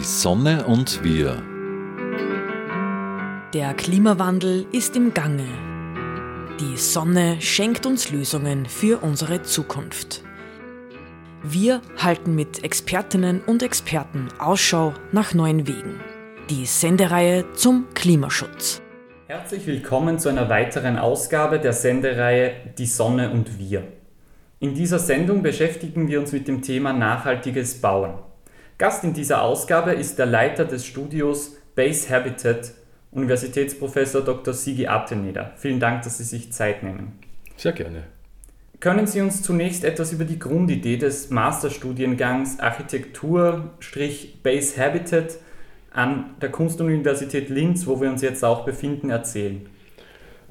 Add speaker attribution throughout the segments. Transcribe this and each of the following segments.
Speaker 1: Die Sonne und wir.
Speaker 2: Der Klimawandel ist im Gange. Die Sonne schenkt uns Lösungen für unsere Zukunft. Wir halten mit Expertinnen und Experten Ausschau nach neuen Wegen. Die Sendereihe zum Klimaschutz.
Speaker 3: Herzlich willkommen zu einer weiteren Ausgabe der Sendereihe Die Sonne und wir. In dieser Sendung beschäftigen wir uns mit dem Thema nachhaltiges Bauen. Gast in dieser Ausgabe ist der Leiter des Studios Base Habitat, Universitätsprofessor Dr. Sigi Ateneder. Vielen Dank, dass Sie sich Zeit nehmen.
Speaker 4: Sehr gerne.
Speaker 3: Können Sie uns zunächst etwas über die Grundidee des Masterstudiengangs Architektur-Base Habitat an der Kunstuniversität Linz, wo wir uns jetzt auch befinden, erzählen?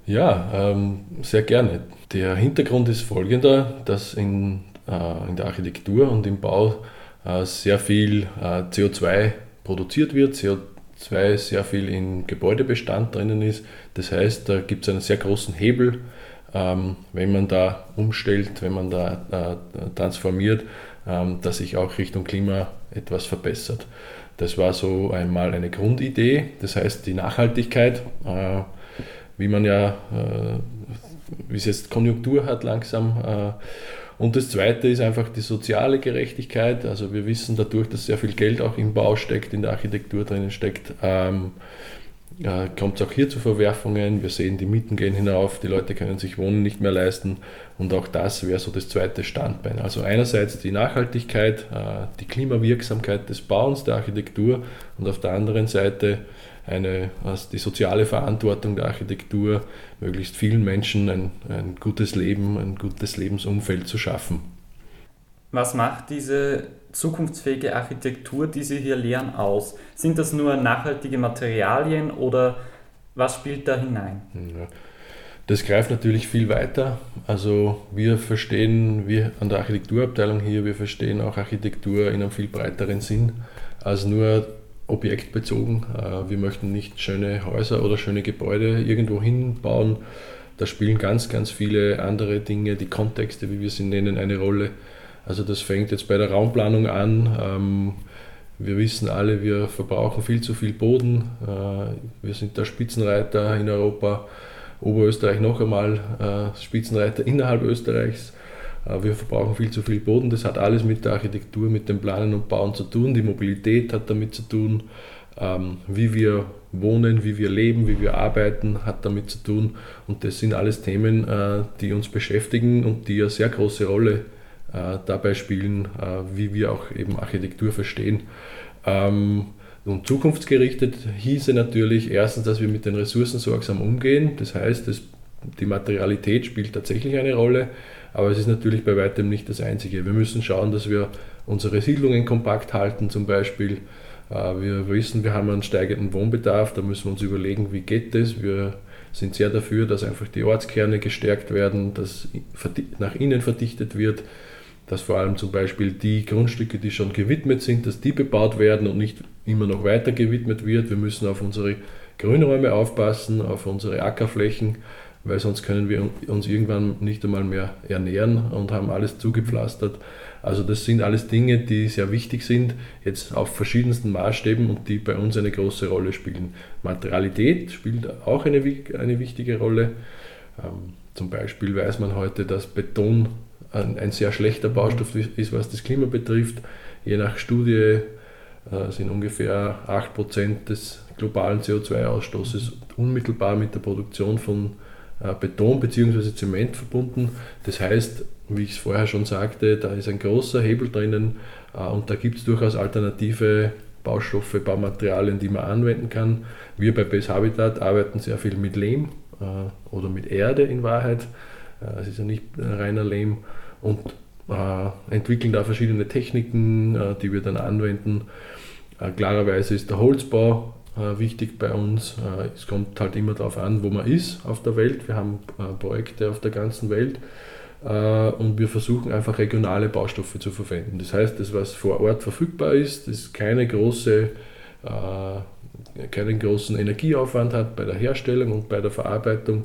Speaker 4: Ja, ähm, sehr gerne. Der Hintergrund ist folgender, dass in, äh, in der Architektur und im Bau sehr viel äh, CO2 produziert wird, CO2 sehr viel im Gebäudebestand drinnen ist. Das heißt, da gibt es einen sehr großen Hebel, ähm, wenn man da umstellt, wenn man da äh, transformiert, ähm, dass sich auch Richtung Klima etwas verbessert. Das war so einmal eine Grundidee, das heißt die Nachhaltigkeit äh, wie man ja, äh, wie es jetzt Konjunktur hat langsam. Und das Zweite ist einfach die soziale Gerechtigkeit. Also wir wissen dadurch, dass sehr viel Geld auch im Bau steckt, in der Architektur drinnen steckt, ähm, kommt es auch hier zu Verwerfungen. Wir sehen, die Mieten gehen hinauf, die Leute können sich Wohnen nicht mehr leisten. Und auch das wäre so das zweite Standbein. Also einerseits die Nachhaltigkeit, äh, die Klimawirksamkeit des Bauens, der Architektur und auf der anderen Seite eine, also die soziale Verantwortung der Architektur, möglichst vielen Menschen ein, ein gutes Leben, ein gutes Lebensumfeld zu schaffen.
Speaker 3: Was macht diese zukunftsfähige Architektur, die Sie hier lehren, aus? Sind das nur nachhaltige Materialien oder was spielt da hinein?
Speaker 4: Das greift natürlich viel weiter. Also wir verstehen, wir an der Architekturabteilung hier, wir verstehen auch Architektur in einem viel breiteren Sinn als nur objektbezogen. Äh, wir möchten nicht schöne Häuser oder schöne Gebäude irgendwo hinbauen. Da spielen ganz, ganz viele andere Dinge, die Kontexte, wie wir sie nennen, eine Rolle. Also das fängt jetzt bei der Raumplanung an. Ähm, wir wissen alle, wir verbrauchen viel zu viel Boden. Äh, wir sind der Spitzenreiter in Europa. Oberösterreich noch einmal äh, Spitzenreiter innerhalb Österreichs. Äh, wir verbrauchen viel zu viel Boden. Das hat alles mit der Architektur, mit dem Planen und Bauen zu tun. Die Mobilität hat damit zu tun. Ähm, wie wir wohnen, wie wir leben, wie wir arbeiten, hat damit zu tun. Und das sind alles Themen, die uns beschäftigen und die eine sehr große Rolle äh, dabei spielen, wie wir auch eben Architektur verstehen. Ähm, und zukunftsgerichtet hieße natürlich erstens, dass wir mit den Ressourcen sorgsam umgehen. Das heißt, das, die Materialität spielt tatsächlich eine Rolle. Aber es ist natürlich bei weitem nicht das Einzige. Wir müssen schauen, dass wir unsere Siedlungen kompakt halten zum Beispiel. Äh, wir wissen, wir haben einen steigenden Wohnbedarf, da müssen wir uns überlegen, wie geht das. Wir sind sehr dafür, dass einfach die Ortskerne gestärkt werden, dass nach innen verdichtet wird, dass vor allem zum Beispiel die Grundstücke, die schon gewidmet sind, dass die bebaut werden und nicht immer noch weiter gewidmet wird. Wir müssen auf unsere Grünräume aufpassen, auf unsere Ackerflächen weil sonst können wir uns irgendwann nicht einmal mehr ernähren und haben alles zugepflastert. Also das sind alles Dinge, die sehr wichtig sind, jetzt auf verschiedensten Maßstäben und die bei uns eine große Rolle spielen. Materialität spielt auch eine, eine wichtige Rolle. Ähm, zum Beispiel weiß man heute, dass Beton ein, ein, sehr schlechter Baustoff ist, was das Klima betrifft. Je nach Studie äh, sind ungefähr 8% des globalen CO2-Ausstoßes unmittelbar mit der Produktion von äh, Beton bzw. Zement verbunden. Das heißt, wie ich es vorher schon sagte, da ist ein großer Hebel drinnen äh, und da gibt es durchaus alternative Baustoffe, Baumaterialien, die man anwenden kann. Wir bei Base Habitat arbeiten sehr viel mit Lehm äh, oder mit Erde in Wahrheit. Es ist ja nicht reiner Lehm und entwickeln da verschiedene Techniken, die wir dann anwenden. Klarerweise ist der Holzbau äh, wichtig bei uns. Äh, es kommt halt immer darauf an, wo man ist auf der Welt. Wir haben äh, Projekte auf der ganzen Welt und wir versuchen einfach regionale Baustoffe zu verwenden. Das heißt, das, was vor Ort verfügbar ist, das keine große, keinen großen Energieaufwand hat bei der Herstellung und bei der Verarbeitung,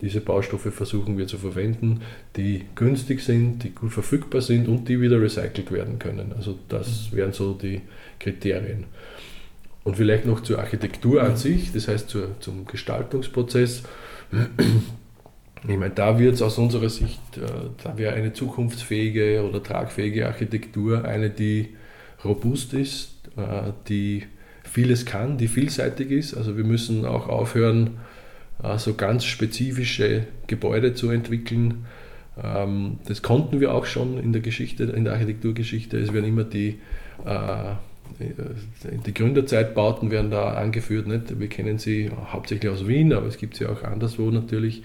Speaker 4: Diese Baustoffe versuchen wir zu verwenden, die günstig sind, die gut verfügbar sind und die wieder recycelt werden können. Also das wären so die Kriterien. Und vielleicht noch zur Architektur an sich, das heißt zur, zum Gestaltungsprozess. Ich meine, da wird es aus unserer Sicht, äh, da wäre eine zukunftsfähige oder tragfähige Architektur eine, die robust ist, äh, die vieles kann, die vielseitig ist. Also wir müssen auch aufhören, so ganz spezifische Gebäude zu entwickeln. Ähm, das konnten wir auch schon in der Geschichte, in der Architekturgeschichte. Es werden immer die die Gründerzeitbauten werden da angeführt. Nicht? Wir kennen sie hauptsächlich aus Wien, aber es gibt sie auch anderswo natürlich.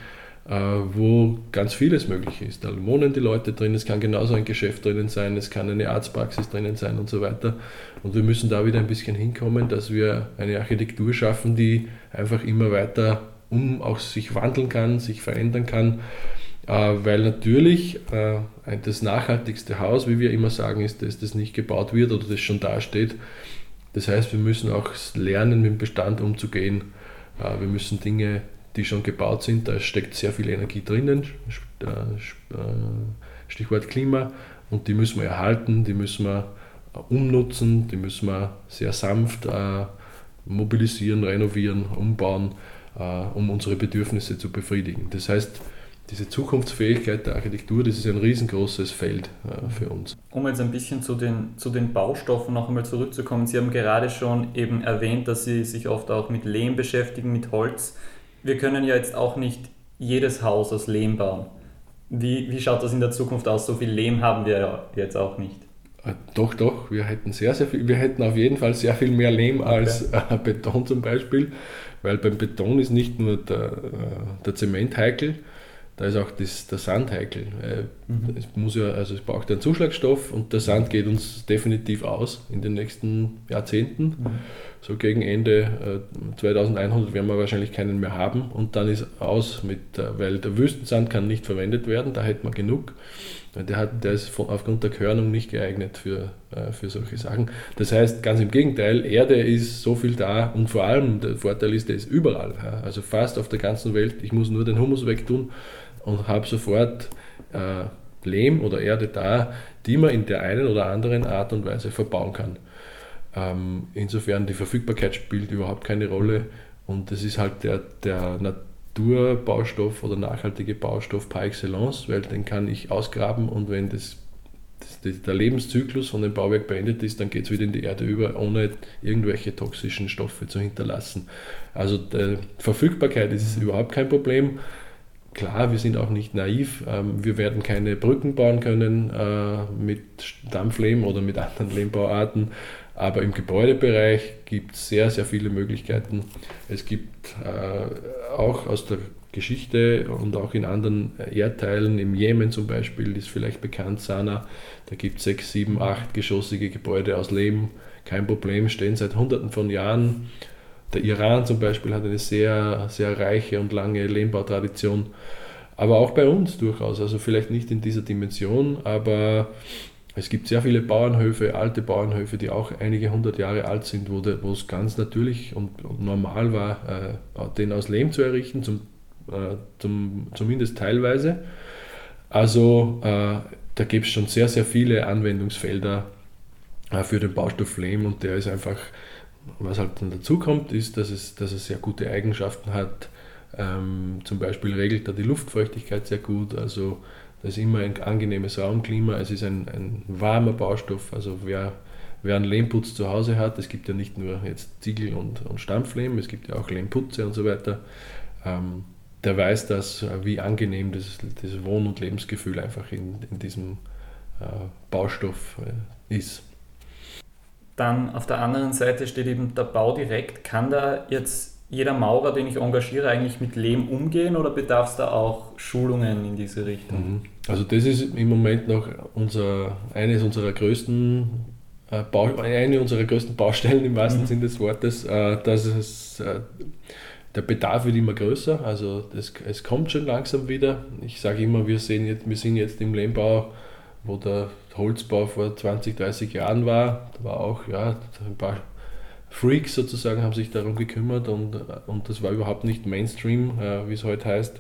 Speaker 4: Äh, wo ganz vieles möglich ist. Da wohnen die Leute drin, es kann genauso ein Geschäft drinnen sein, es kann eine Arztpraxis drinnen sein und so weiter. Und wir müssen da wieder ein bisschen hinkommen, dass wir eine Architektur schaffen, die einfach immer weiter um auch sich wandeln kann, sich verändern kann. Äh, weil natürlich äh, das nachhaltigste Haus, wie wir immer sagen, ist, dass das nicht gebaut wird oder das schon dasteht. Das heißt, wir müssen auch lernen, mit dem Bestand umzugehen. Wir müssen Dinge die schon gebaut sind, da steckt sehr viel Energie drinnen, äh, äh, Stichwort Klima, und die müssen wir erhalten, die müssen wir umnutzen, die müssen wir sehr sanft äh, mobilisieren, renovieren, umbauen, um unsere Bedürfnisse zu befriedigen. Das heißt, diese Zukunftsfähigkeit der Architektur, das ist ein riesengroßes Feld für uns.
Speaker 3: Um jetzt ein bisschen zu den, zu den Baustoffen noch einmal zurückzukommen. Sie haben gerade schon eben erwähnt, dass Sie sich oft auch mit Lehm beschäftigen, mit Holz wir können ja jetzt auch nicht jedes Haus aus Lehm bauen. Wie, wie schaut das in der Zukunft aus? So viel Lehm haben wir ja jetzt auch nicht.
Speaker 4: Äh, doch, doch, wir hätten sehr, sehr viel, wir hätten auf jeden Fall sehr viel mehr Lehm als okay. äh, Beton zum Beispiel, weil beim Beton ist nicht nur der, äh, der Zement heikel, da ist auch das, der Sand heikel. Äh, mhm. Es muss ja, also es braucht einen Zuschlagstoff und der Sand geht uns definitiv aus in den nächsten Jahrzehnten. Mhm. So gegen Ende äh, 2100 werden wir wahrscheinlich keinen mehr haben und dann ist aus mit, äh, weil der Wüstensand kann nicht verwendet werden, da hätte man genug. Der, hat, der ist von, aufgrund der Körnung nicht geeignet für, äh, für solche Sachen. Das heißt, ganz im Gegenteil, Erde ist so viel da und vor allem der Vorteil ist, der ist überall. Ja, also fast auf der ganzen Welt. Ich muss nur den Humus wegtun und habe sofort äh, Lehm oder Erde da, die man in der einen oder anderen Art und Weise verbauen kann. Ähm, insofern die Verfügbarkeit spielt überhaupt keine Rolle und das ist halt der, der Naturbaustoff oder nachhaltige Baustoff par excellence, weil den kann ich ausgraben und wenn das, das der Lebenszyklus von dem Bauwerk beendet ist, dann geht es wieder in die Erde über, ohne irgendwelche toxischen Stoffe zu hinterlassen. Also die Verfügbarkeit ist mhm. überhaupt kein Problem klar, wir sind auch nicht naiv. Ähm, wir werden keine Brücken bauen können äh, mit Dampflehm oder mit anderen Lehmbauarten. Aber im Gebäudebereich gibt es sehr, sehr viele Möglichkeiten. Es gibt äh, auch aus der Geschichte und auch in anderen Erdteilen, im Jemen zum Beispiel, ist vielleicht bekannt, Sana, da gibt es sechs, sieben, acht geschossige Gebäude aus Lehm, kein Problem, stehen seit hunderten von Jahren der Iran zum Beispiel hat eine sehr, sehr reiche und lange Lehmbautradition. Aber auch bei uns durchaus. Also vielleicht nicht in dieser Dimension, aber es gibt sehr viele Bauernhöfe, alte Bauernhöfe, die auch einige hundert Jahre alt sind, wo, wo es ganz natürlich und, und normal war, äh, den aus Lehm zu errichten, zum, äh, zum, zumindest teilweise. Also äh, da gibt es schon sehr, sehr viele Anwendungsfelder äh, für den Baustoff Lehm und der ist einfach was halt dann dazu kommt, ist, dass es, dass es sehr gute Eigenschaften hat. Ähm, zum Beispiel regelt er die Luftfeuchtigkeit sehr gut, also da ist immer ein angenehmes Raumklima, es ist ein, ein warmer Baustoff, also wer, wer einen Lehmputz zu Hause hat, es gibt ja nicht nur jetzt Ziegel und, und Stampflehm, es gibt ja auch Lehmputze und so weiter, ähm, der weiß das, wie angenehm das, das Wohn- und Lebensgefühl einfach in, in diesem äh, Baustoff äh, ist.
Speaker 3: Dann auf der anderen Seite steht eben der Bau direkt. Kann da jetzt jeder Maurer, den ich engagiere, eigentlich mit Lehm umgehen oder bedarf es da auch Schulungen in diese Richtung?
Speaker 4: Mhm. Also das ist im Moment noch unser, eines unserer größten äh, Bau, eine unserer größten Baustellen im wahrsten mhm. Sinne des Wortes, äh, dass es äh, der Bedarf wird immer größer, also das, es kommt schon langsam wieder. Ich sage immer, wir, sehen jetzt, wir sind jetzt im Lehmbau wo der Holzbau vor 20, 30 Jahren war. Da war auch ja, ein paar Freaks sozusagen haben sich darum gekümmert und, und das war überhaupt nicht Mainstream, äh, wie es heute heißt.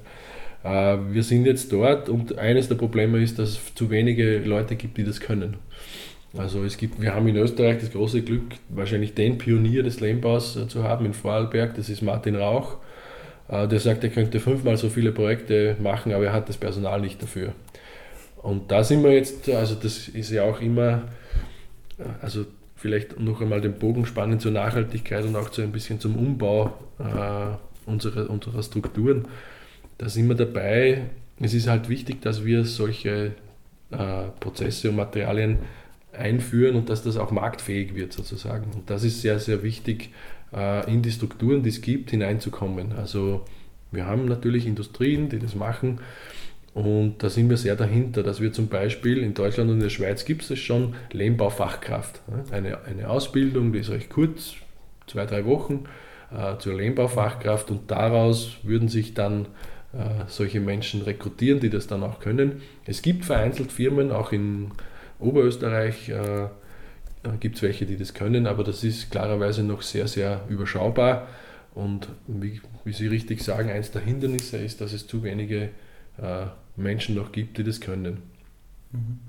Speaker 4: Äh, wir sind jetzt dort und eines der Probleme ist, dass es zu wenige Leute gibt, die das können. Also es gibt, wir haben in Österreich das große Glück, wahrscheinlich den Pionier des Lehmbaus äh, zu haben in Vorarlberg, das ist Martin Rauch. Äh, der sagt, er könnte fünfmal so viele Projekte machen, aber er hat das Personal nicht dafür. Und da sind wir jetzt, also das ist ja auch immer, also vielleicht noch einmal den Bogen spannen zur Nachhaltigkeit und auch zu ein bisschen zum Umbau äh, unserer, unserer Strukturen. Da sind wir dabei. Es ist halt wichtig, dass wir solche äh, Prozesse und Materialien einführen und dass das auch marktfähig wird sozusagen. Und das ist sehr, sehr wichtig, äh, in die Strukturen, die es gibt, hineinzukommen. Also wir haben natürlich Industrien, die das machen und da sind wir sehr dahinter, dass wir zum Beispiel in Deutschland und in der Schweiz gibt es schon Lehmbaufachkraft. Eine, eine Ausbildung, die ist recht kurz, zwei, drei Wochen äh, zur Lehmbaufachkraft und daraus würden sich dann äh, solche Menschen rekrutieren, die das dann auch können. Es gibt vereinzelt Firmen, auch in Oberösterreich äh, gibt es welche, die das können, aber das ist klarerweise noch sehr, sehr überschaubar. Und wie, wie Sie richtig sagen, eines der Hindernisse ist, dass es zu wenige äh, Menschen noch gibt, die das können.
Speaker 3: Mhm.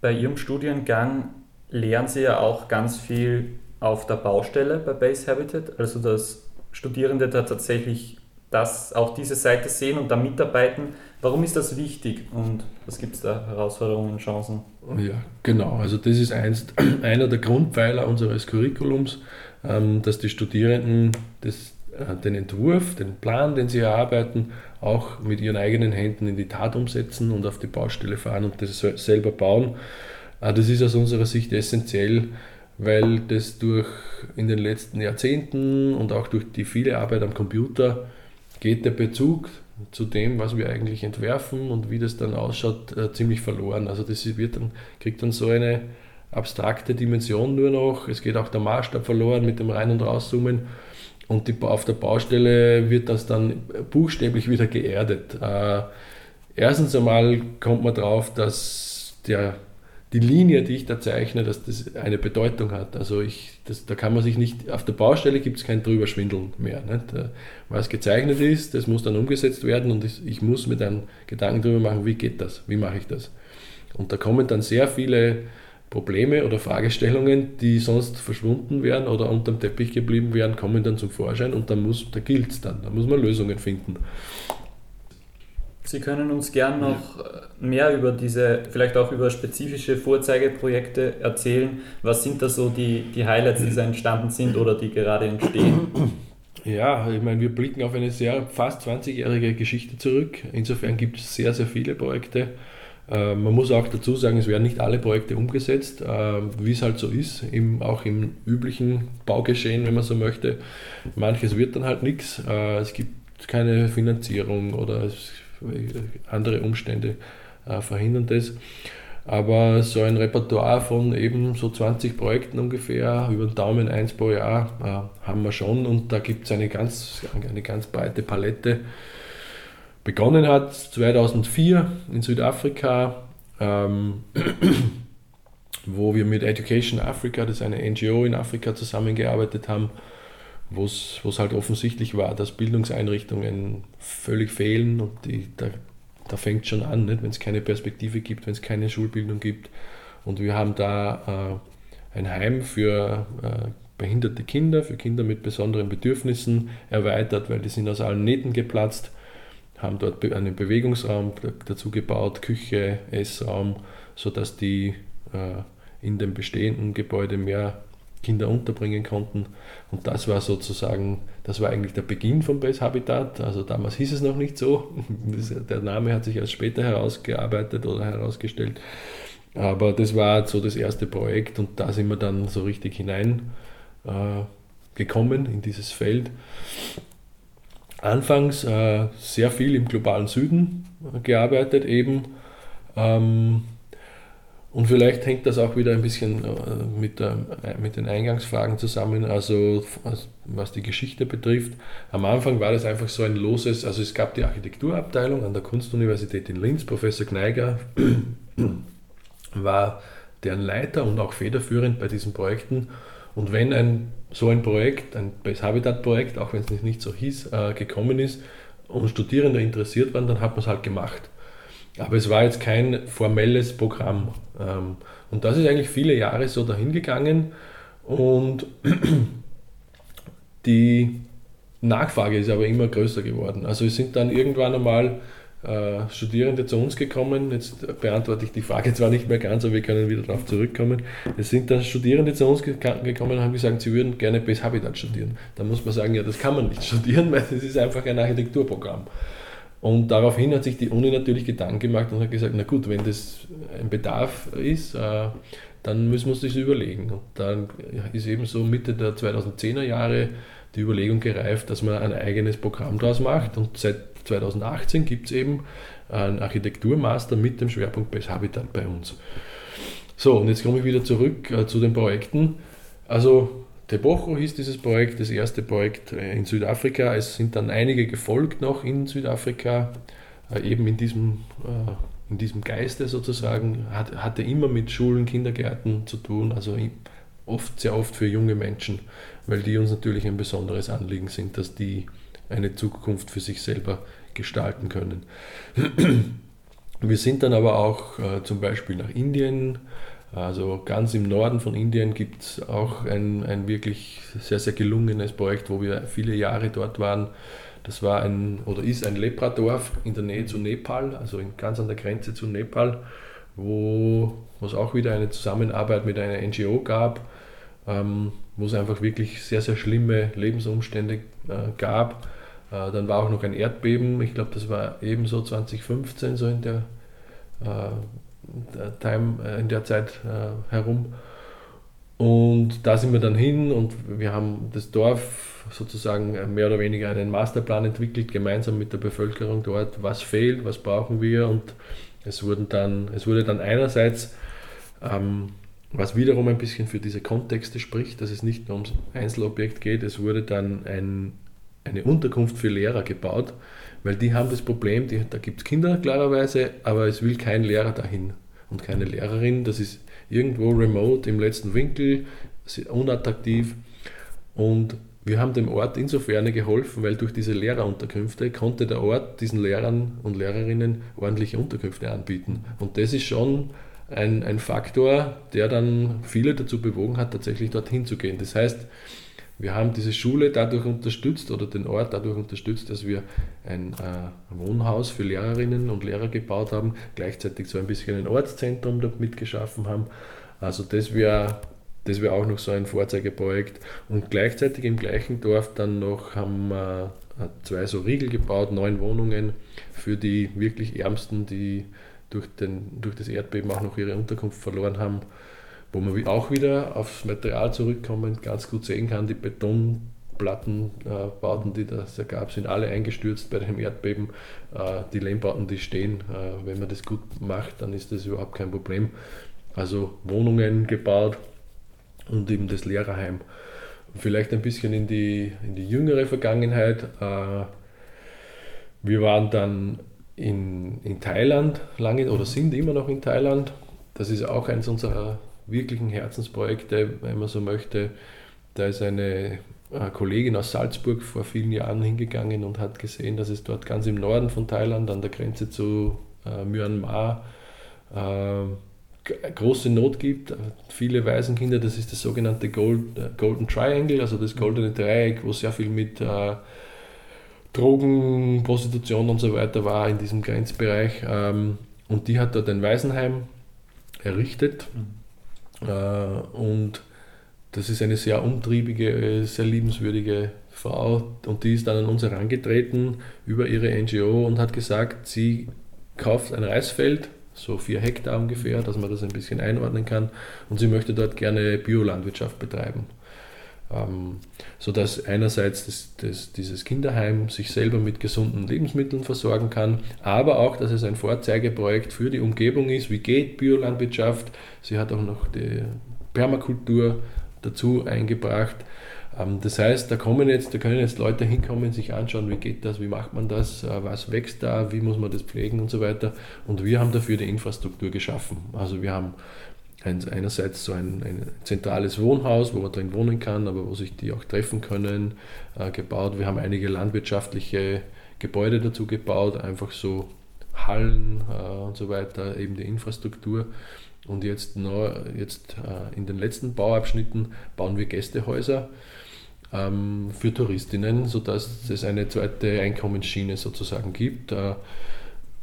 Speaker 3: Bei Ihrem Studiengang lernen Sie ja auch ganz viel auf der Baustelle bei Base Habitat, also dass Studierende da tatsächlich das, auch diese Seite sehen und da mitarbeiten. Warum ist das wichtig und was gibt es da Herausforderungen und Chancen?
Speaker 4: Ja, genau. Also das ist eins, einer der Grundpfeiler unseres Curriculums, ähm, dass die Studierenden das, äh, den Entwurf, den Plan, den sie erarbeiten, auch mit ihren eigenen Händen in die Tat umsetzen und auf die Baustelle fahren und das selber bauen. Äh, das ist aus unserer Sicht essentiell, weil das durch in den letzten Jahrzehnten und auch durch die viele Arbeit am Computer geht der Bezug zu dem, was wir eigentlich entwerfen und wie das dann ausschaut, äh, ziemlich verloren. Also das wird dann, kriegt dann so eine abstrakte Dimension nur noch. Es geht auch der Maßstab verloren mit dem Rein- und Rauszoomen. Und die, auf der Baustelle wird das dann buchstäblich wieder geerdet. Äh, erstens einmal kommt man drauf, dass der, die Linie, die ich da zeichne, dass das eine Bedeutung hat. Also ich, das, da kann man sich nicht, auf der Baustelle gibt es kein Drüberschwindeln mehr. Nicht? Äh, was gezeichnet ist, das muss dann umgesetzt werden und ich, ich muss mir dann Gedanken darüber machen, wie geht das, wie mache ich das. Und da kommen dann sehr viele Probleme oder Fragestellungen, die sonst verschwunden wären oder unterm Teppich geblieben wären, kommen dann zum Vorschein und dann muss, da gilt es dann, da muss man Lösungen finden.
Speaker 3: Sie können uns gern noch mehr über diese, vielleicht auch über spezifische Vorzeigeprojekte erzählen. Was sind da so die, die Highlights, die da entstanden sind oder die gerade entstehen?
Speaker 4: Ja, ich meine, wir blicken auf eine sehr fast 20-jährige Geschichte zurück. Insofern gibt es sehr, sehr viele Projekte. Äh, man muss auch dazu sagen, es werden nicht alle Projekte umgesetzt, äh, wie es halt so ist, auch im üblichen Baugeschehen, wenn man so möchte. Manches wird dann halt nichts, äh, es gibt keine Finanzierung oder andere Umstände verhindern das. Aber so ein Repertoire von eben so 20 Projekten ungefähr, über den Daumen eins pro Jahr, haben wir schon und da gibt es eine ganz, eine ganz breite Palette begonnen hat 2004 in Südafrika, ähm, wo wir mit Education Africa, das ist eine NGO in Afrika, zusammengearbeitet haben, wo es halt offensichtlich war, dass Bildungseinrichtungen völlig fehlen und die, da, da fängt schon an, wenn es keine Perspektive gibt, wenn es keine Schulbildung gibt. Und wir haben da äh, ein Heim für äh, behinderte Kinder, für Kinder mit besonderen Bedürfnissen erweitert, weil die sind aus allen Nähten geplatzt haben dort einen Bewegungsraum dazu gebaut, Küche, Essraum, sodass die äh, in dem bestehenden Gebäude mehr Kinder unterbringen konnten. Und das war sozusagen, das war eigentlich der Beginn von Base Habitat. Also damals hieß es noch nicht so. Der Name hat sich erst später herausgearbeitet oder herausgestellt. Aber das war so das erste Projekt und da sind wir dann so richtig hinein äh, in dieses Feld anfangs äh, sehr viel im globalen Süden gearbeitet eben. Ähm, und vielleicht hängt das auch wieder ein bisschen äh, mit, der, mit den Eingangsfragen zusammen, also was die Geschichte betrifft. Am Anfang war das einfach so ein loses, also es gab die Architekturabteilung an der Kunstuniversität in Linz, Professor Kneiger war deren Leiter und auch federführend bei diesen Projekten. Und wenn ein, so ein Projekt, ein Base Habitat Projekt, auch wenn es nicht so hieß, äh, gekommen ist, und Studierende interessiert waren, dann hat man es halt gemacht. Aber es war jetzt kein formelles Programm. Ähm, und das ist eigentlich viele Jahre so dahingegangen und die Nachfrage ist aber immer größer geworden. Also es sind dann irgendwann einmal äh, Studierende zu uns gekommen. Jetzt beantworte ich die Frage zwar nicht mehr ganz, aber wir können wieder darauf zurückkommen. Es sind dann Studierende zu uns gekommen und haben gesagt, sie würden gerne Base Habitat studieren. Da muss man sagen, ja, das kann man nicht studieren, weil das ist einfach ein Architekturprogramm. Und daraufhin hat sich die Uni natürlich Gedanken gemacht und hat gesagt, na gut, wenn das ein Bedarf ist, äh, dann müssen wir uns das überlegen. Und dann ist eben so Mitte der 2010er Jahre die Überlegung gereift, dass man ein eigenes Programm daraus macht. Und seit 2018 gibt es eben einen Architekturmaster mit dem Schwerpunkt Base Habitat bei uns. So, und jetzt komme ich wieder zurück äh, zu den Projekten. Also Tebocho hieß dieses Projekt, das erste Projekt äh, in Südafrika. Es sind dann einige gefolgt noch in Südafrika, äh, eben in diesem, äh, in diesem Geiste sozusagen. Hat, hatte immer mit Schulen, Kindergärten zu tun, also oft, sehr oft für junge Menschen, weil die uns natürlich ein besonderes Anliegen sind, dass die eine Zukunft für sich selber gestalten können. Wir sind dann aber auch äh, zum Beispiel nach Indien, also ganz im Norden von Indien gibt es auch ein, ein wirklich sehr, sehr gelungenes Projekt, wo wir viele Jahre dort waren. Das war ein oder ist ein Lepradorf in der Nähe zu Nepal, also ganz an der Grenze zu Nepal, wo, es auch wieder eine Zusammenarbeit mit einer NGO gab, ähm, wo es einfach wirklich sehr, sehr schlimme Lebensumstände äh, gab dann war auch noch ein Erdbeben, ich glaube, das war ebenso 2015, so in der, äh, Time, äh, in der Zeit äh, herum. Und da sind wir dann hin und wir haben das Dorf sozusagen mehr oder weniger einen Masterplan entwickelt, gemeinsam mit der Bevölkerung dort, was fehlt, was brauchen wir. Und es, wurden dann, es wurde dann einerseits, ähm, was wiederum ein bisschen für diese Kontexte spricht, dass es nicht nur ums Einzelobjekt geht, es wurde dann ein eine Unterkunft für Lehrer gebaut, weil die haben das Problem, die, da gibt es Kinder klarerweise, aber es will kein Lehrer dahin und keine Lehrerin. Das ist irgendwo remote im letzten Winkel, unattraktiv. Und wir haben dem Ort insofern geholfen, weil durch diese Lehrerunterkünfte konnte der Ort diesen Lehrern und Lehrerinnen ordentliche Unterkünfte anbieten. Und das ist schon ein, ein Faktor, der dann viele dazu bewogen hat, tatsächlich dorthin zu gehen. Das heißt, wir haben diese Schule dadurch unterstützt oder den Ort dadurch unterstützt, dass wir ein äh, Wohnhaus für Lehrerinnen und Lehrer gebaut haben, gleichzeitig so ein bisschen ein Ortszentrum damit geschaffen haben. Also das wäre das wäre auch noch so ein Vorzeigeprojekt. Und gleichzeitig im gleichen Dorf dann noch haben wir äh, zwei so Riegel gebaut, neun Wohnungen für die wirklich Ärmsten, die durch, den, durch das Erdbeben auch noch ihre Unterkunft verloren haben wo man auch wieder aufs Material zurückkommen ganz gut sehen kann, die Betonplattenbauten, äh, die das gab, sind alle eingestürzt bei dem Erdbeben. Äh, die Lehmbauten, die stehen, äh, wenn man das gut macht, dann ist das überhaupt kein Problem. Also Wohnungen gebaut und eben das Lehrerheim. Vielleicht ein bisschen in die, in die jüngere Vergangenheit. Wir waren dann in, in Thailand lange oder sind immer noch in Thailand. Das ist auch eins unserer wirklichen Herzensprojekte, wenn man so möchte. Da ist eine Kollegin aus Salzburg vor vielen Jahren hingegangen und hat gesehen, dass es dort ganz im Norden von Thailand an der Grenze zu äh, Myanmar äh, große Not gibt. Viele Waisenkinder, das ist das sogenannte Gold, äh, Golden Triangle, also das goldene Dreieck, wo sehr viel mit äh, Drogen, Prostitution und so weiter war in diesem Grenzbereich. Ähm, und die hat dort ein Waisenheim errichtet. Mhm und das ist eine sehr umtriebige, sehr liebenswürdige Frau und die ist dann an uns herangetreten über ihre NGO und hat gesagt, sie kauft ein Reisfeld, so vier Hektar ungefähr, dass man das ein bisschen einordnen kann und sie möchte dort gerne Biolandwirtschaft betreiben. Ähm, sodass einerseits das, das, dieses Kinderheim sich selber mit gesunden Lebensmitteln versorgen kann, aber auch, dass es ein Vorzeigeprojekt für die Umgebung ist. Wie geht Biolandwirtschaft? Sie hat auch noch die Permakultur dazu eingebracht. Ähm, das heißt, da kommen jetzt, da können jetzt Leute hinkommen, sich anschauen, wie geht das, wie macht man das, äh, was wächst da, wie muss man das pflegen und so weiter. Und wir haben dafür die Infrastruktur geschaffen. Also wir haben einerseits so ein, ein, zentrales Wohnhaus, wo man drin wohnen kann, aber wo sich die auch treffen können, äh, gebaut. Wir haben einige landwirtschaftliche Gebäude dazu gebaut, einfach so Hallen äh, und so weiter, eben die Infrastruktur. Und jetzt, noch, jetzt äh, in den letzten Bauabschnitten bauen wir Gästehäuser ähm, für Touristinnen, sodass es eine zweite Einkommensschiene sozusagen gibt.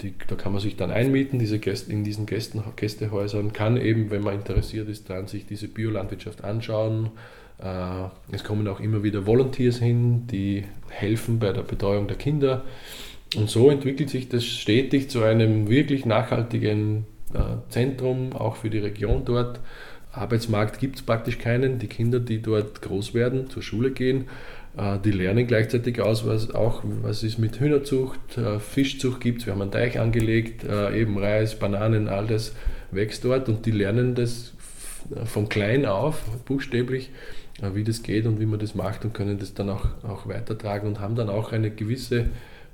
Speaker 4: Die, da kann man sich dann einmieten diese Gäste, in diesen Gästen, Gästehäusern, kann eben, wenn man interessiert ist, dann sich diese Biolandwirtschaft anschauen. Äh, es kommen auch immer wieder Volunteers hin, die helfen bei der Betreuung der Kinder. Und so entwickelt sich das stetig zu einem wirklich nachhaltigen äh, Zentrum, auch für die Region dort. Arbeitsmarkt gibt es praktisch keinen. Die Kinder, die dort groß werden, zur Schule gehen, die lernen gleichzeitig aus, was auch was es mit Hühnerzucht, äh, Fischzucht gibt. Wir haben einen Teich angelegt, eben Reis, Bananen, all das wächst dort und die lernen das von klein auf, buchstäblich, wie das geht und wie man das macht und können das dann auch, auch weitertragen und haben dann auch eine gewisse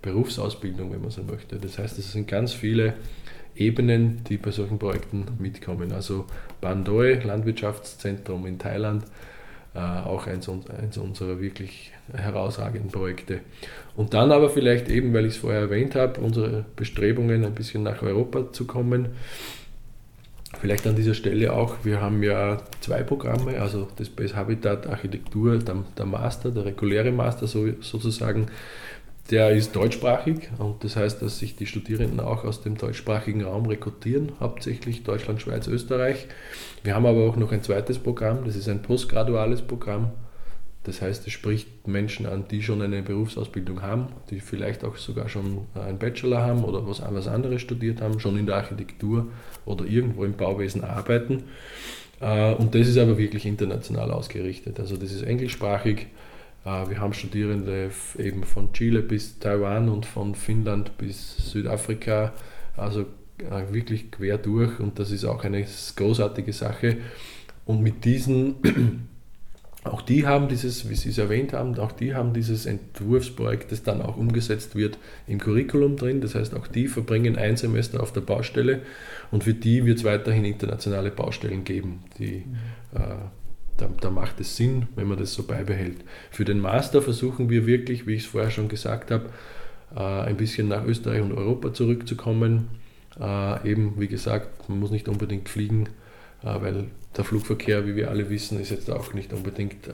Speaker 4: Berufsausbildung, wenn man so möchte. Das heißt, es sind ganz viele Ebenen, die bei solchen Projekten mitkommen. Also Bandoi, Landwirtschaftszentrum in Thailand, äh, auch eins, eins unserer wirklich herausragenden Projekte. Und dann aber vielleicht eben, weil ich es vorher erwähnt habe, unsere Bestrebungen ein bisschen nach Europa zu kommen. Vielleicht an dieser Stelle auch, wir haben ja zwei Programme, also das Base Habitat Architektur, der, Master, der reguläre Master so, sozusagen, der ist deutschsprachig und das heißt, dass sich die Studierenden auch aus dem deutschsprachigen Raum rekrutieren, hauptsächlich Deutschland, Schweiz, Österreich. Wir haben aber auch noch ein zweites Programm, das ist ein postgraduales Programm. Das heißt, es spricht Menschen an, die schon eine Berufsausbildung haben, die vielleicht auch sogar schon einen Bachelor haben oder was, anderes studiert haben, schon in der Architektur oder irgendwo im Bauwesen arbeiten. Äh, und das ist aber wirklich international ausgerichtet. Also das ist englischsprachig wir haben Studierende eben von Chile bis Taiwan und von Finnland bis Südafrika, also äh, wirklich quer durch und das ist auch eine großartige Sache. Und mit diesen, auch die haben dieses, wie Sie es erwähnt haben, auch die haben dieses Entwurfsprojekt, das dann auch umgesetzt wird, im Curriculum drin. Das heißt, auch die verbringen ein Semester auf der Baustelle und für die wird es weiterhin internationale Baustellen geben, die mhm. äh, da, da, macht es Sinn, wenn man das so beibehält. Für den Master versuchen wir wirklich, wie ich es vorher schon gesagt habe, äh, ein bisschen nach Österreich und Europa zurückzukommen. Äh, eben, wie gesagt, man muss nicht unbedingt fliegen, äh, weil der Flugverkehr, wie wir alle wissen, ist jetzt auch nicht unbedingt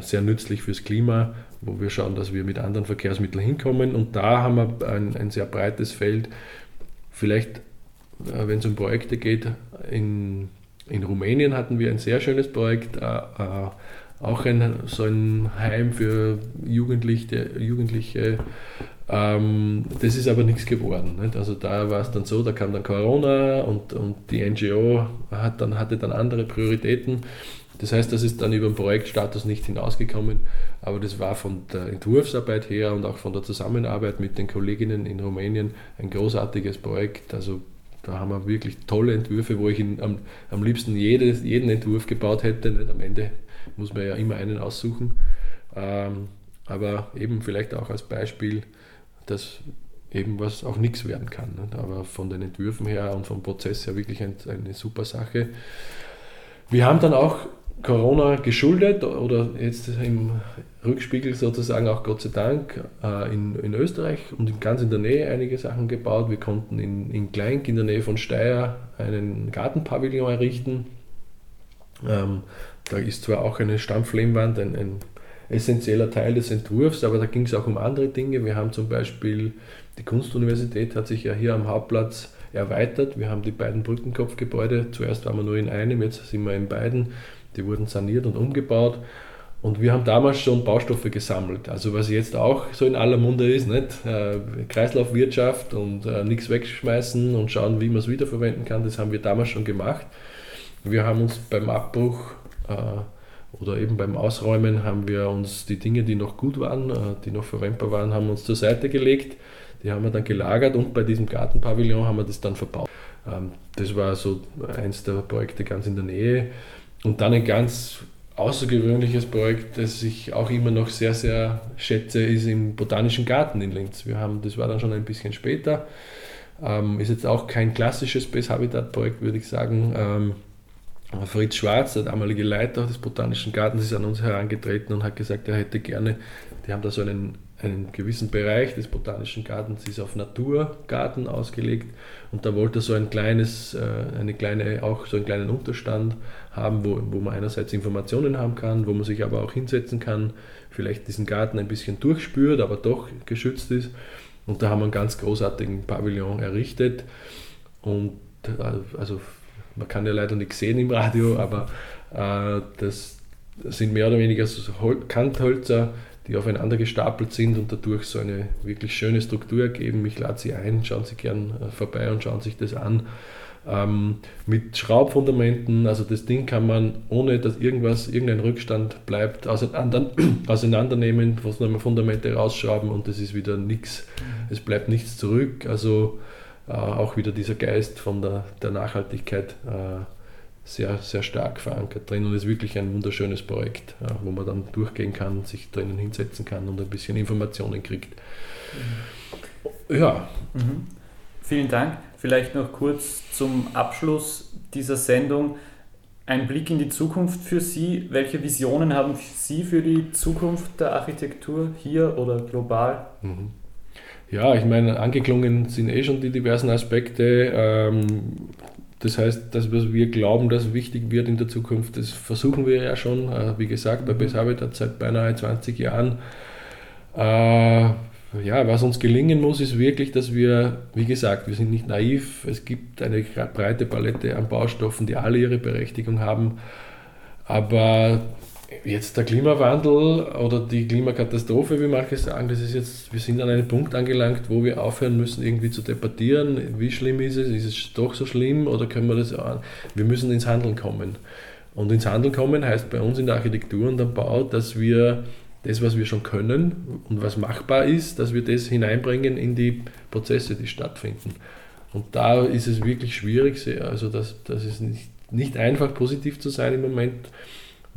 Speaker 4: sehr nützlich fürs Klima, wo wir schauen, dass wir mit anderen Verkehrsmitteln hinkommen. Und da haben wir ein, ein sehr breites Feld. Vielleicht, wenn es um Projekte geht, in in Rumänien hatten wir ein sehr schönes Projekt, äh, äh, auch ein, so ein Heim für Jugendliche. Jugendliche ähm, das ist aber nichts geworden. Nicht? Also da war es dann so, da kam dann Corona und, und die NGO hat dann, hatte dann andere Prioritäten. Das heißt, das ist dann über den Projektstatus nicht hinausgekommen, aber das war von der Entwurfsarbeit her und auch von der Zusammenarbeit mit den Kolleginnen in Rumänien ein großartiges Projekt. Also da haben wir wirklich tolle Entwürfe, wo ich in, am, am liebsten jedes, jeden Entwurf gebaut hätte. Nicht? Am Ende muss man ja immer einen aussuchen. Ähm, aber eben vielleicht auch als Beispiel, dass eben was auch nichts werden kann. Nicht? Aber von den Entwürfen her und vom Prozess her wirklich ein, eine super Sache. Wir haben dann auch Corona geschuldet oder jetzt im Rückspiegel sozusagen auch Gott sei Dank äh, in, in Österreich und ganz in der Nähe einige Sachen gebaut. Wir konnten in, in Kleink in der Nähe von Steyr einen Gartenpavillon errichten. Ähm, da ist zwar auch eine Stampflehmwand ein, ein essentieller Teil des Entwurfs, aber da ging es auch um andere Dinge. Wir haben zum Beispiel, die Kunstuniversität hat sich ja hier am Hauptplatz erweitert. Wir haben die beiden Brückenkopfgebäude, zuerst waren wir nur in einem, jetzt sind wir in beiden die wurden saniert und umgebaut. Und wir haben damals schon Baustoffe gesammelt. Also was jetzt auch so in aller Munde ist, nicht? Äh, Kreislaufwirtschaft und äh, nichts wegschmeißen und schauen, wie man es wiederverwenden kann, das haben wir damals schon gemacht. Wir haben uns beim Abbruch äh, oder eben beim Ausräumen haben wir uns die Dinge, die noch gut waren, äh, die noch verwendbar waren, haben uns zur Seite gelegt. Die haben wir dann gelagert und bei diesem Gartenpavillon haben wir das dann verbaut. Ähm, das war so eins der Projekte ganz in der Nähe. Und dann ein ganz außergewöhnliches Projekt, das ich auch immer noch sehr, sehr schätze, ist im Botanischen Garten in Linz. Wir haben, das war dann schon ein bisschen später, ähm, ist jetzt auch kein klassisches Space Habitat Projekt, würde ich sagen. Ähm, Fritz Schwarz, der damalige Leiter des Botanischen Gartens, ist an uns herangetreten und hat gesagt, er hätte gerne, die haben da so einen einen gewissen Bereich des Botanischen Gartens ist auf Naturgarten ausgelegt und da wollte er so ein kleines, äh, eine kleine, auch so einen kleinen Unterstand haben, wo, wo man einerseits Informationen haben kann, wo man sich aber auch hinsetzen kann, vielleicht diesen Garten ein bisschen durchspürt, aber doch geschützt ist. Und da haben wir einen ganz großartigen Pavillon errichtet. Und äh, also man kann ja leider nichts sehen im Radio, aber äh, das sind mehr oder weniger so Kanthölzer, die aufeinander gestapelt sind und dadurch so eine wirklich schöne Struktur ergeben. Ich lade Sie ein, schauen Sie gern äh, vorbei und schauen sich das an. Ähm, mit Schraubfundamenten, also das Ding kann man, ohne dass irgendwas, irgendein Rückstand bleibt, auseinander, auseinandernehmen, was nochmal Fundamente rausschrauben und es ist wieder nichts, es bleibt nichts zurück. Also äh, auch wieder dieser Geist von der, der Nachhaltigkeit äh, sehr, sehr stark verankert drin und ist wirklich ein wunderschönes Projekt, ja, wo man dann durchgehen kann, sich drinnen hinsetzen kann und ein bisschen Informationen kriegt.
Speaker 3: Mhm. Ja. Mhm. Vielen Dank. Vielleicht noch kurz zum Abschluss dieser Sendung. Ein Blick in die Zukunft für Sie. Welche Visionen haben Sie für die Zukunft der Architektur hier oder global? Mhm.
Speaker 4: Ja, ich meine, angeklungen sind eh schon die diversen Aspekte. Ähm, das heißt, das, was wir glauben, dass wichtig wird in der Zukunft, das versuchen wir ja schon. Äh, wie gesagt, bei Base Habitat seit beinahe 20 Jahren. Ja, was uns gelingen muss, ist wirklich, dass wir, wie gesagt, wir sind nicht naiv. Es gibt eine breite Palette an Baustoffen, die alle ihre Berechtigung haben. Aber jetzt der Klimawandel oder die Klimakatastrophe, wie manche sagen, das ist jetzt, wir sind an einem Punkt angelangt, wo wir aufhören müssen, irgendwie zu debattieren, wie schlimm ist es, ist es doch so schlimm oder können wir das an? Wir müssen ins Handeln kommen. Und ins Handeln kommen heißt bei uns in der Architektur und am Bau, dass wir das, was wir schon können und was machbar ist, dass wir das hineinbringen in die Prozesse, die stattfinden. Und da ist es wirklich schwierig, also das, das ist nicht, nicht einfach positiv zu sein im Moment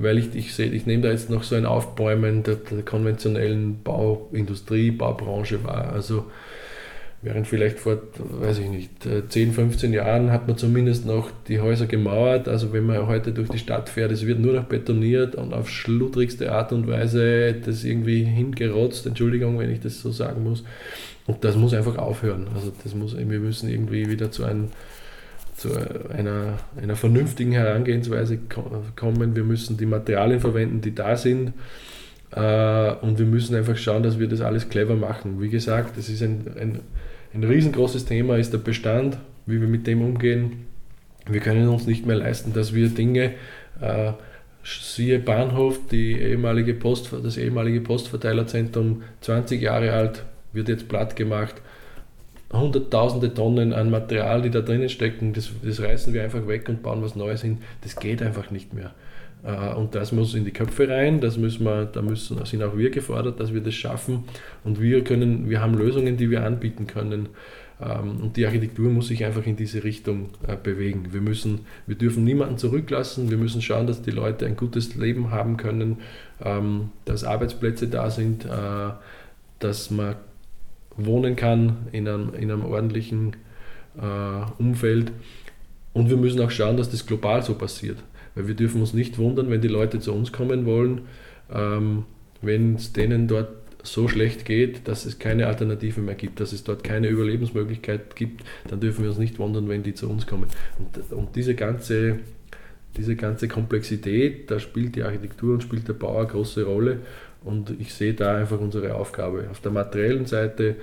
Speaker 4: weil ich, ich sehe, ich nehme da jetzt noch so ein Aufbäumen der, der konventionellen Bauindustrie, Baubranche wahr. Also während vielleicht vor, weiß ich nicht, 10, äh, 15 Jahren hat man zumindest noch die Häuser gemauert. Also wenn man heute durch die Stadt fährt, es wird nur noch betoniert und auf schludrigste Art und Weise das irgendwie hingerotzt. Entschuldigung, wenn ich das so sagen muss. Und das muss einfach aufhören. Also das muss, wir müssen irgendwie wieder zu einem zu einer, einer vernünftigen Herangehensweise kommen. Wir müssen die Materialien verwenden, die da sind. Äh, und wir müssen einfach schauen, dass wir das alles clever machen. Wie gesagt, das ist ein, ein, ein riesengroßes Thema, ist der Bestand, wie wir mit dem umgehen. Wir können uns nicht mehr leisten, dass wir Dinge, äh, siehe Bahnhof, die ehemalige Post, das ehemalige Postverteilerzentrum, 20 Jahre alt, wird jetzt platt gemacht hunderttausende Tonnen an Material, die da drinnen stecken, das, das reißen wir einfach weg und bauen was Neues hin. Das geht einfach nicht mehr. Äh, und das muss in die Köpfe rein, das müssen wir, da müssen, sind auch wir gefordert, dass wir das schaffen. Und wir können, wir haben Lösungen, die wir anbieten können. Ähm, und die Architektur muss sich einfach in diese Richtung äh, bewegen. Wir, müssen, wir dürfen niemanden zurücklassen, wir müssen schauen, dass die Leute ein gutes Leben haben können, ähm, dass Arbeitsplätze da sind, äh, dass man wohnen kann in einem, in einem ordentlichen Umfeld. Und wir müssen auch schauen, dass das global so passiert. Weil wir dürfen uns nicht wundern, wenn die Leute zu uns kommen wollen, ähm, wenn es denen dort so schlecht geht, dass es keine Alternative mehr gibt, dass es dort keine Überlebensmöglichkeit gibt, dann dürfen wir uns nicht wundern, wenn die zu uns kommen. Und, und diese, ganze, diese ganze Komplexität, da spielt die Architektur und spielt der Bau eine große Rolle. Und ich sehe da einfach unsere Aufgabe. Auf der materiellen Seite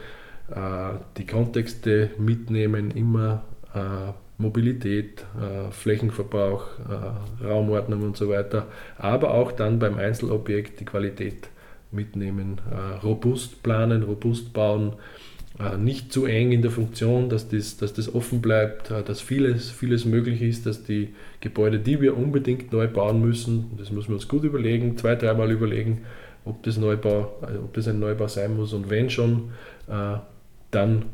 Speaker 4: äh, die Kontexte mitnehmen, immer äh, Mobilität, äh, Flächenverbrauch, äh, Raumordnung und so weiter, aber auch dann beim Einzelobjekt die Qualität mitnehmen, äh, robust planen, robust bauen, äh, nicht zu eng in der Funktion, dass das, dass das offen bleibt, dass vieles, vieles möglich ist, dass die Gebäude, die wir unbedingt neu bauen müssen, das müssen wir uns gut überlegen, zwei, dreimal überlegen, ob das, Neubau, also ob das ein Neubau sein muss und wenn schon, äh, dann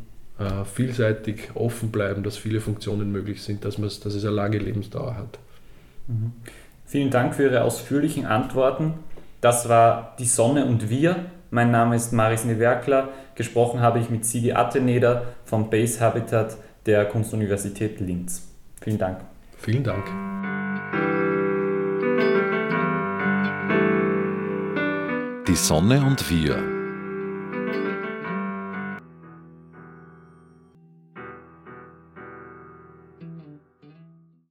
Speaker 4: äh, vielseitig offen bleiben, dass viele Funktionen möglich sind, dass, dass es eine lange Lebensdauer hat.
Speaker 3: Mhm. Vielen Dank für Ihre ausführlichen Antworten. Das war Die Sonne und wir. Mein Name ist Maris Newerkler. Gesprochen habe ich mit Sigi Atteneder vom Base Habitat der Kunstuniversität Linz. Vielen Dank.
Speaker 4: Vielen Dank.
Speaker 1: Die Sonne und wir